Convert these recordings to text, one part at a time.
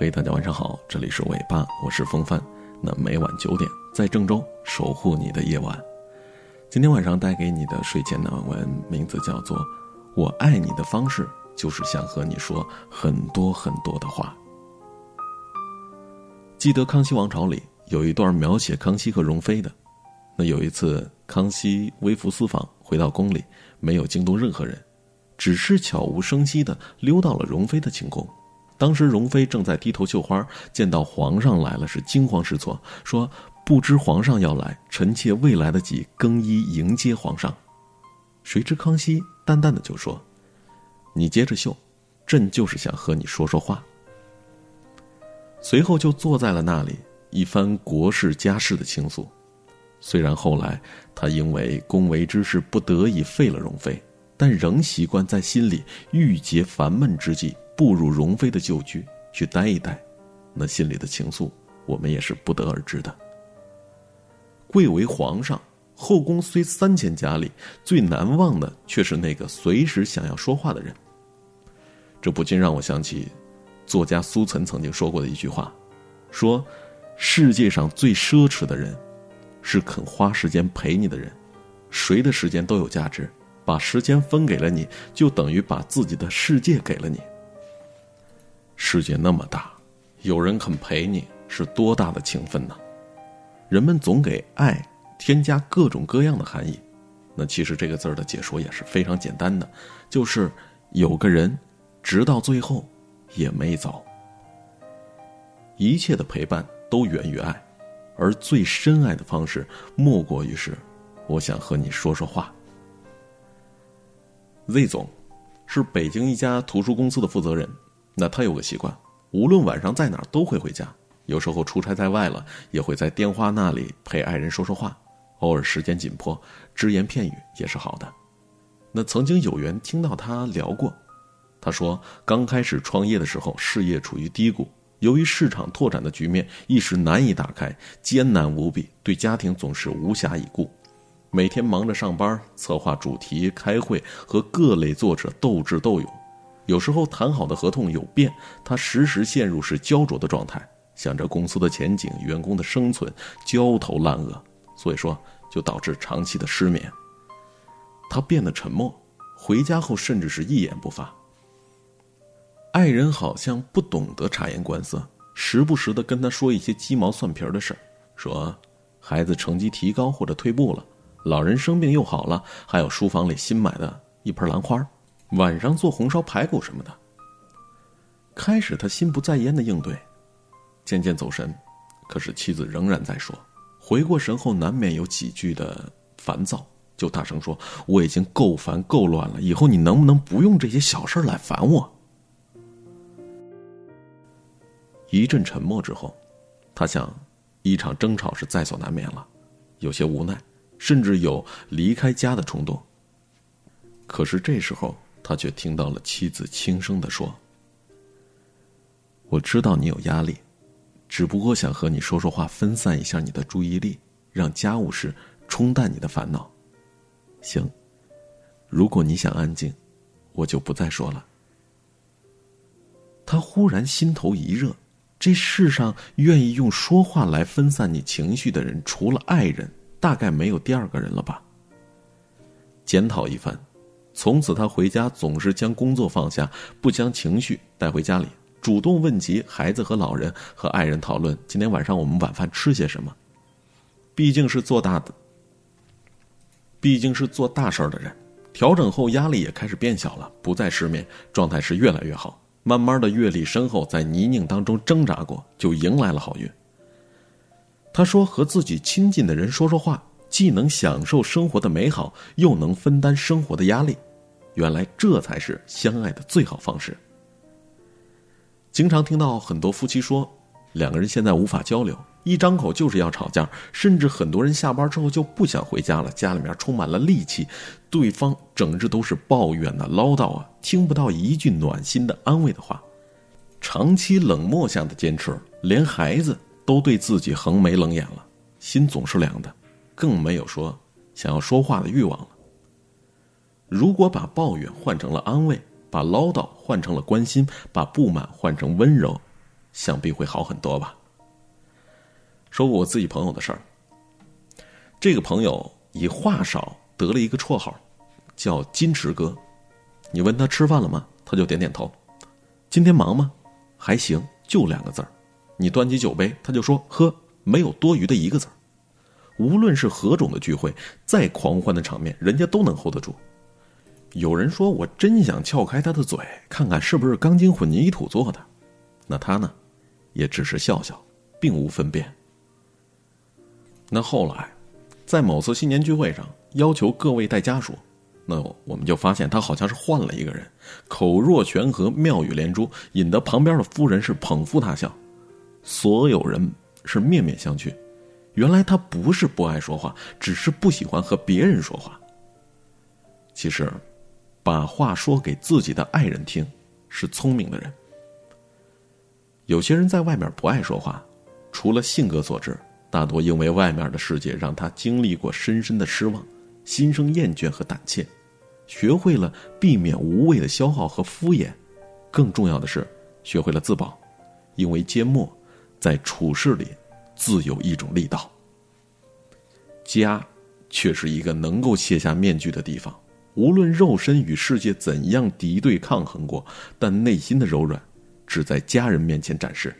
嘿，大家晚上好，这里是尾巴，我是风帆。那每晚九点，在郑州守护你的夜晚。今天晚上带给你的睡前暖文，名字叫做《我爱你的方式就是想和你说很多很多的话》。记得《康熙王朝》里有一段描写康熙和容妃的。那有一次，康熙微服私访，回到宫里，没有惊动任何人，只是悄无声息的溜到了容妃的寝宫。当时容妃正在低头绣花，见到皇上来了，是惊慌失措，说：“不知皇上要来，臣妾未来得及更衣迎接皇上。”谁知康熙淡淡的就说：“你接着绣，朕就是想和你说说话。”随后就坐在了那里，一番国事家事的倾诉。虽然后来他因为宫闱之事不得已废了容妃，但仍习惯在心里郁结烦闷之际。步入容妃的旧居去待一待，那心里的情愫，我们也是不得而知的。贵为皇上，后宫虽三千佳丽，最难忘的却是那个随时想要说话的人。这不禁让我想起，作家苏岑曾经说过的一句话，说：“世界上最奢侈的人，是肯花时间陪你的人。谁的时间都有价值，把时间分给了你，就等于把自己的世界给了你。”世界那么大，有人肯陪你是多大的情分呢？人们总给爱添加各种各样的含义，那其实这个字儿的解说也是非常简单的，就是有个人直到最后也没走。一切的陪伴都源于爱，而最深爱的方式莫过于是，我想和你说说话。Z 总是北京一家图书公司的负责人。那他有个习惯，无论晚上在哪儿都会回家。有时候出差在外了，也会在电话那里陪爱人说说话。偶尔时间紧迫，只言片语也是好的。那曾经有缘听到他聊过，他说刚开始创业的时候，事业处于低谷，由于市场拓展的局面一时难以打开，艰难无比，对家庭总是无暇以顾，每天忙着上班、策划主题、开会，和各类作者斗智斗勇。有时候谈好的合同有变，他时时陷入是焦灼的状态，想着公司的前景、员工的生存，焦头烂额，所以说就导致长期的失眠。他变得沉默，回家后甚至是一言不发。爱人好像不懂得察言观色，时不时的跟他说一些鸡毛蒜皮的事儿，说孩子成绩提高或者退步了，老人生病又好了，还有书房里新买的一盆兰花。晚上做红烧排骨什么的。开始他心不在焉的应对，渐渐走神，可是妻子仍然在说。回过神后，难免有几句的烦躁，就大声说：“我已经够烦够乱了，以后你能不能不用这些小事来烦我？”一阵沉默之后，他想，一场争吵是在所难免了，有些无奈，甚至有离开家的冲动。可是这时候。他却听到了妻子轻声的说：“我知道你有压力，只不过想和你说说话，分散一下你的注意力，让家务事冲淡你的烦恼。行，如果你想安静，我就不再说了。”他忽然心头一热，这世上愿意用说话来分散你情绪的人，除了爱人，大概没有第二个人了吧。检讨一番。从此，他回家总是将工作放下，不将情绪带回家里，主动问及孩子和老人，和爱人讨论今天晚上我们晚饭吃些什么。毕竟是做大的，毕竟是做大事儿的人，调整后压力也开始变小了，不再失眠，状态是越来越好。慢慢的，阅历深厚，在泥泞当中挣扎过，就迎来了好运。他说：“和自己亲近的人说说话。”既能享受生活的美好，又能分担生活的压力，原来这才是相爱的最好方式。经常听到很多夫妻说，两个人现在无法交流，一张口就是要吵架，甚至很多人下班之后就不想回家了，家里面充满了戾气，对方整日都是抱怨呐、唠叨啊，听不到一句暖心的安慰的话，长期冷漠下的坚持，连孩子都对自己横眉冷眼了，心总是凉的。更没有说想要说话的欲望了。如果把抱怨换成了安慰，把唠叨换成了关心，把不满换成温柔，想必会好很多吧。说过我自己朋友的事儿，这个朋友以话少得了一个绰号，叫“金池哥”。你问他吃饭了吗？他就点点头。今天忙吗？还行，就两个字儿。你端起酒杯，他就说喝，没有多余的一个字儿。无论是何种的聚会，再狂欢的场面，人家都能 hold 得住。有人说我真想撬开他的嘴，看看是不是钢筋混凝土做的。那他呢，也只是笑笑，并无分辨。那后来，在某次新年聚会上，要求各位带家属。那我们就发现他好像是换了一个人，口若悬河，妙语连珠，引得旁边的夫人是捧腹大笑，所有人是面面相觑。原来他不是不爱说话，只是不喜欢和别人说话。其实，把话说给自己的爱人听，是聪明的人。有些人在外面不爱说话，除了性格所致，大多因为外面的世界让他经历过深深的失望，心生厌倦和胆怯。学会了避免无谓的消耗和敷衍，更重要的是，学会了自保，因为缄默，在处事里自有一种力道。家，却是一个能够卸下面具的地方。无论肉身与世界怎样敌对抗衡过，但内心的柔软，只在家人面前展示。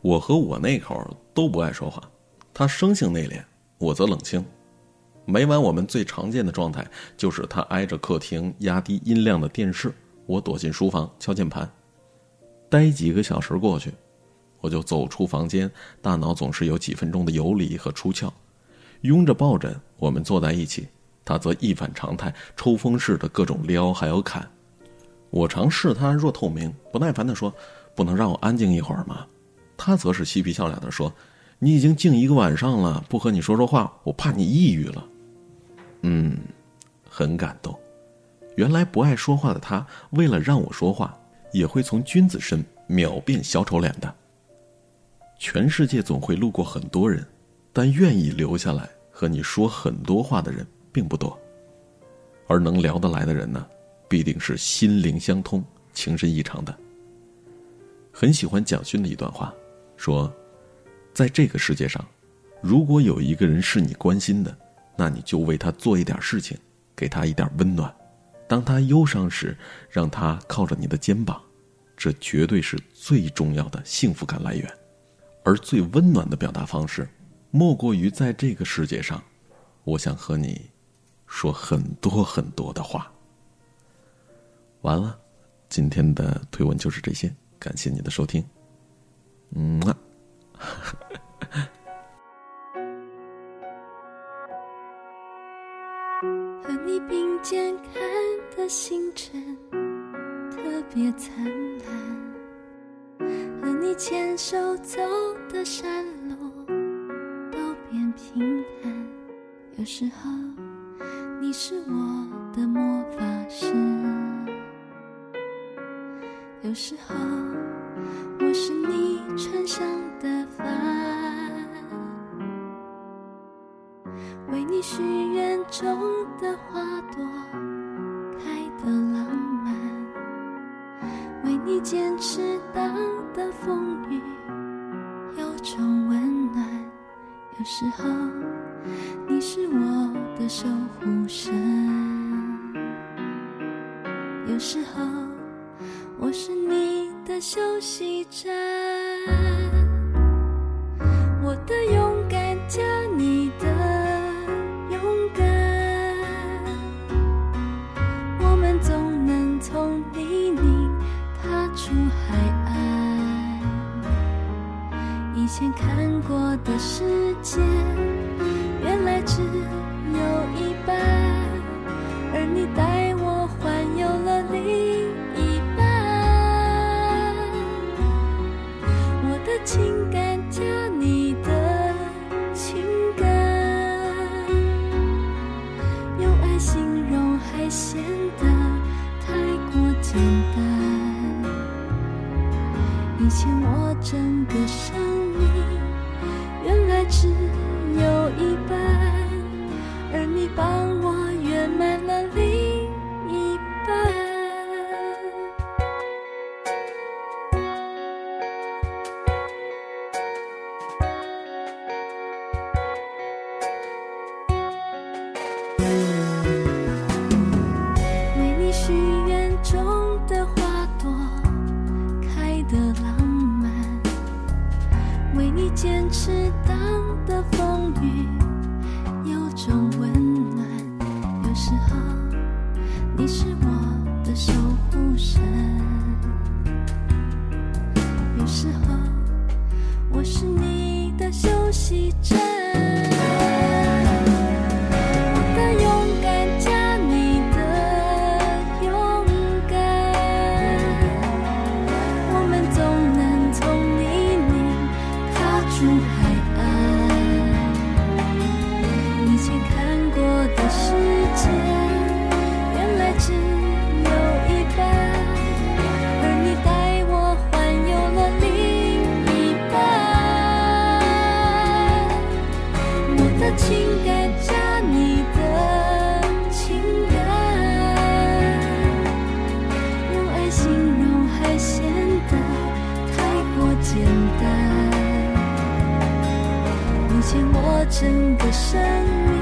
我和我那口都不爱说话，他生性内敛，我则冷清。每晚我们最常见的状态就是他挨着客厅压低音量的电视，我躲进书房敲键盘。待几个小时过去，我就走出房间，大脑总是有几分钟的游离和出窍。拥着抱枕，我们坐在一起，他则一反常态，抽风似的各种撩还有砍。我常视他若透明，不耐烦地说：“不能让我安静一会儿吗？”他则是嬉皮笑脸地说：“你已经静一个晚上了，不和你说说话，我怕你抑郁了。”嗯，很感动。原来不爱说话的他，为了让我说话，也会从君子身秒变小丑脸的。全世界总会路过很多人，但愿意留下来和你说很多话的人并不多。而能聊得来的人呢，必定是心灵相通、情深意长的。很喜欢蒋勋的一段话，说：“在这个世界上，如果有一个人是你关心的。”那你就为他做一点事情，给他一点温暖。当他忧伤时，让他靠着你的肩膀，这绝对是最重要的幸福感来源。而最温暖的表达方式，莫过于在这个世界上，我想和你说很多很多的话。完了，今天的推文就是这些，感谢你的收听。嗯啊。渐看的星辰特别灿烂，和你牵手走的山路有时候你是我的魔法师，有时候我是你船上的帆。为你许愿中的花朵开得浪漫，为你坚持挡的风雨有种温暖。有时候守护神。有时候我是你的休息站我的勇敢加你的勇敢。我们总能从泥泞踏出海岸以前看过的世界整个生命原来。只有一半，而你帮我圆满了整个生命。